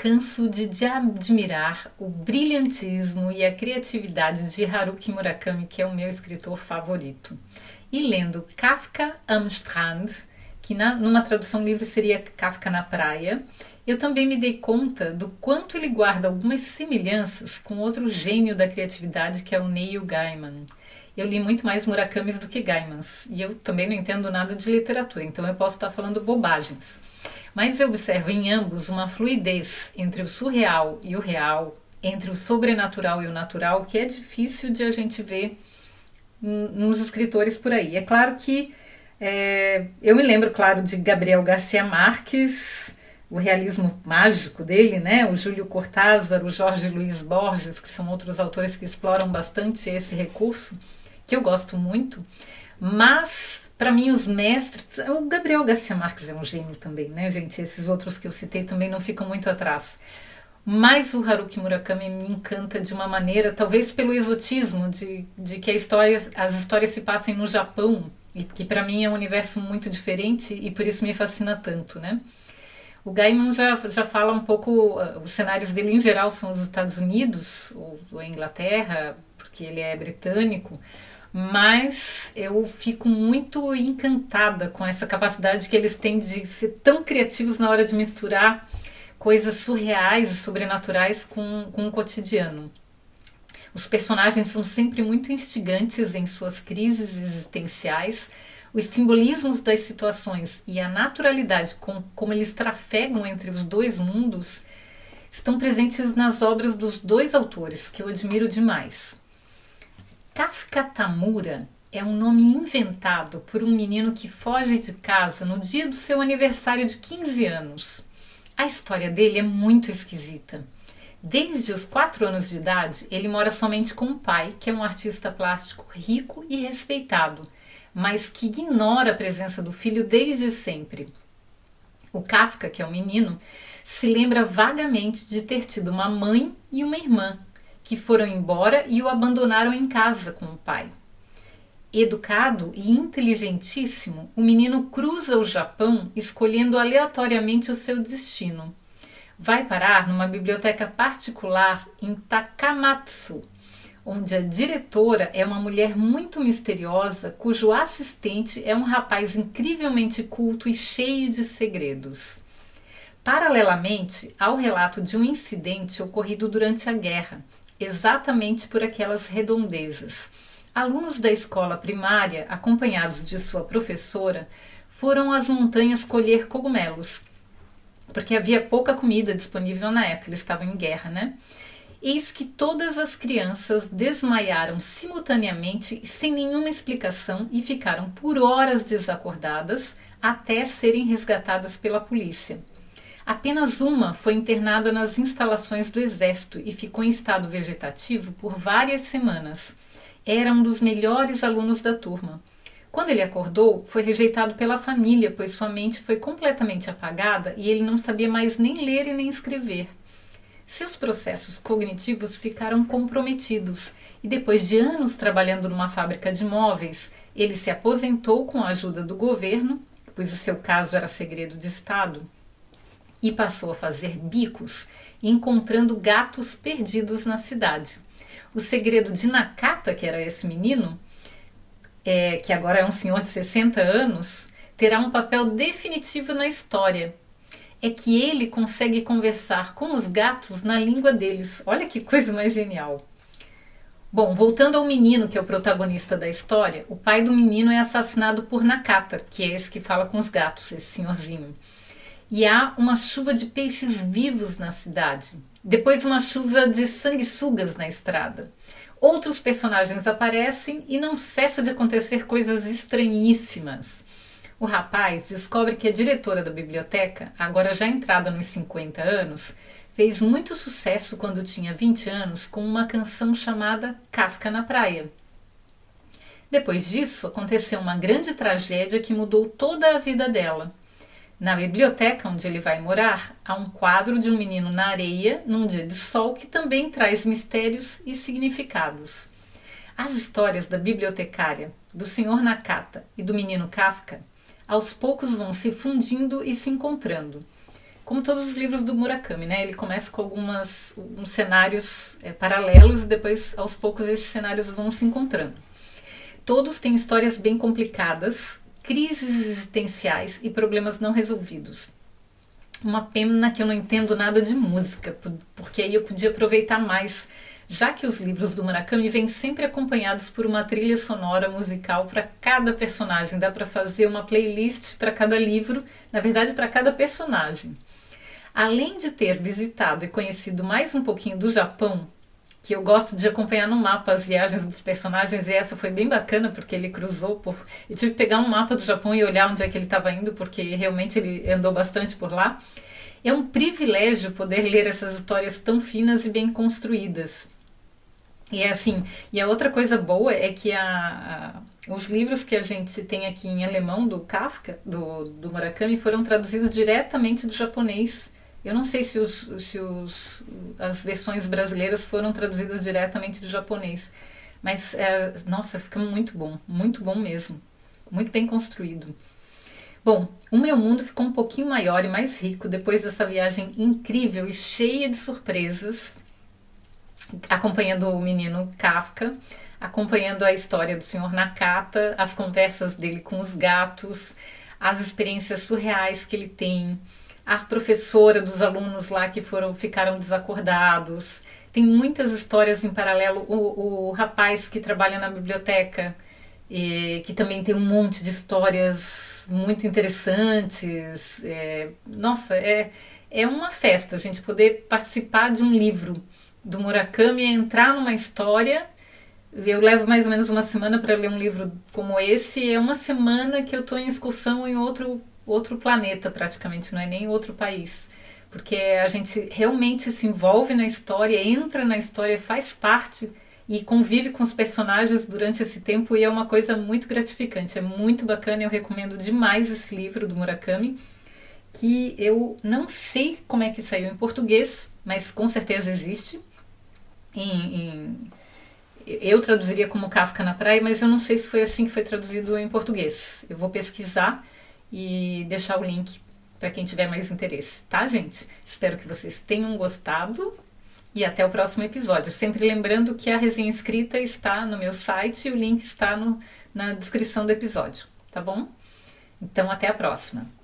Canso de, de admirar o brilhantismo e a criatividade de Haruki Murakami, que é o meu escritor favorito e lendo Kafka am Strand, que na, numa tradução livre seria Kafka na Praia, eu também me dei conta do quanto ele guarda algumas semelhanças com outro gênio da criatividade que é o Neil Gaiman. Eu li muito mais Murakamis do que Gaimans e eu também não entendo nada de literatura, então eu posso estar falando bobagens. Mas eu observo em ambos uma fluidez entre o surreal e o real, entre o sobrenatural e o natural, que é difícil de a gente ver nos escritores por aí. É claro que é, eu me lembro, claro, de Gabriel Garcia Marques, o realismo mágico dele, né? O Júlio Cortázar, o Jorge Luiz Borges, que são outros autores que exploram bastante esse recurso, que eu gosto muito. Mas, para mim, os mestres. O Gabriel Garcia Marques é um gênio também, né, gente? Esses outros que eu citei também não ficam muito atrás. Mas o Haruki Murakami me encanta de uma maneira, talvez pelo exotismo de, de que história, as histórias se passem no Japão, e que para mim é um universo muito diferente e por isso me fascina tanto, né? O Gaiman já, já fala um pouco, ah, os cenários dele em geral são os Estados Unidos ou a Inglaterra, porque ele é britânico, mas eu fico muito encantada com essa capacidade que eles têm de ser tão criativos na hora de misturar coisas surreais e sobrenaturais com, com o cotidiano. Os personagens são sempre muito instigantes em suas crises existenciais. Os simbolismos das situações e a naturalidade com como eles trafegam entre os dois mundos estão presentes nas obras dos dois autores, que eu admiro demais. Kafka Tamura é um nome inventado por um menino que foge de casa no dia do seu aniversário de 15 anos. A história dele é muito esquisita. Desde os 4 anos de idade, ele mora somente com o pai, que é um artista plástico rico e respeitado, mas que ignora a presença do filho desde sempre. O Kafka, que é um menino, se lembra vagamente de ter tido uma mãe e uma irmã, que foram embora e o abandonaram em casa com o pai. Educado e inteligentíssimo, o menino cruza o Japão escolhendo aleatoriamente o seu destino. Vai parar numa biblioteca particular em Takamatsu, onde a diretora é uma mulher muito misteriosa, cujo assistente é um rapaz incrivelmente culto e cheio de segredos. Paralelamente ao relato de um incidente ocorrido durante a guerra, exatamente por aquelas redondezas Alunos da escola primária, acompanhados de sua professora, foram às montanhas colher cogumelos, porque havia pouca comida disponível na época, eles estavam em guerra, né? Eis que todas as crianças desmaiaram simultaneamente, sem nenhuma explicação, e ficaram por horas desacordadas até serem resgatadas pela polícia. Apenas uma foi internada nas instalações do exército e ficou em estado vegetativo por várias semanas era um dos melhores alunos da turma. Quando ele acordou, foi rejeitado pela família, pois sua mente foi completamente apagada e ele não sabia mais nem ler e nem escrever. Seus processos cognitivos ficaram comprometidos e, depois de anos trabalhando numa fábrica de móveis, ele se aposentou com a ajuda do governo, pois o seu caso era segredo de Estado, e passou a fazer bicos, encontrando gatos perdidos na cidade. O segredo de Nakata, que era esse menino, é, que agora é um senhor de 60 anos, terá um papel definitivo na história. É que ele consegue conversar com os gatos na língua deles. Olha que coisa mais genial. Bom, voltando ao menino que é o protagonista da história, o pai do menino é assassinado por Nakata, que é esse que fala com os gatos, esse senhorzinho. E há uma chuva de peixes vivos na cidade. Depois, uma chuva de sanguessugas na estrada. Outros personagens aparecem e não cessa de acontecer coisas estranhíssimas. O rapaz descobre que a diretora da biblioteca, agora já entrada nos 50 anos, fez muito sucesso quando tinha 20 anos com uma canção chamada Kafka na Praia. Depois disso, aconteceu uma grande tragédia que mudou toda a vida dela. Na biblioteca onde ele vai morar, há um quadro de um menino na areia num dia de sol que também traz mistérios e significados. As histórias da bibliotecária, do Sr. Nakata e do menino Kafka aos poucos vão se fundindo e se encontrando. Como todos os livros do Murakami, né? Ele começa com alguns cenários é, paralelos e depois, aos poucos, esses cenários vão se encontrando. Todos têm histórias bem complicadas, crises existenciais e problemas não resolvidos. Uma pena que eu não entendo nada de música, porque aí eu podia aproveitar mais, já que os livros do Murakami vêm sempre acompanhados por uma trilha sonora musical para cada personagem. Dá para fazer uma playlist para cada livro, na verdade, para cada personagem. Além de ter visitado e conhecido mais um pouquinho do Japão, que eu gosto de acompanhar no mapa as viagens dos personagens e essa foi bem bacana porque ele cruzou por tive que pegar um mapa do Japão e olhar onde é que ele estava indo porque realmente ele andou bastante por lá. É um privilégio poder ler essas histórias tão finas e bem construídas. E é assim e a outra coisa boa é que a, a, os livros que a gente tem aqui em alemão do Kafka do, do Murakami foram traduzidos diretamente do japonês eu não sei se, os, se os, as versões brasileiras foram traduzidas diretamente do japonês, mas é, nossa, fica muito bom, muito bom mesmo, muito bem construído. Bom, o meu mundo ficou um pouquinho maior e mais rico depois dessa viagem incrível e cheia de surpresas, acompanhando o menino Kafka, acompanhando a história do Sr. Nakata, as conversas dele com os gatos, as experiências surreais que ele tem a professora dos alunos lá que foram ficaram desacordados. Tem muitas histórias em paralelo. O, o rapaz que trabalha na biblioteca, e, que também tem um monte de histórias muito interessantes. É, nossa, é, é uma festa a gente poder participar de um livro do Murakami, entrar numa história. Eu levo mais ou menos uma semana para ler um livro como esse. É uma semana que eu estou em excursão em outro outro planeta praticamente, não é nem outro país. Porque a gente realmente se envolve na história, entra na história, faz parte e convive com os personagens durante esse tempo e é uma coisa muito gratificante, é muito bacana, eu recomendo demais esse livro do Murakami, que eu não sei como é que saiu em português, mas com certeza existe. Em, em, eu traduziria como Kafka na Praia, mas eu não sei se foi assim que foi traduzido em português. Eu vou pesquisar e deixar o link para quem tiver mais interesse, tá, gente? Espero que vocês tenham gostado e até o próximo episódio. Sempre lembrando que a resenha escrita está no meu site e o link está no, na descrição do episódio, tá bom? Então, até a próxima.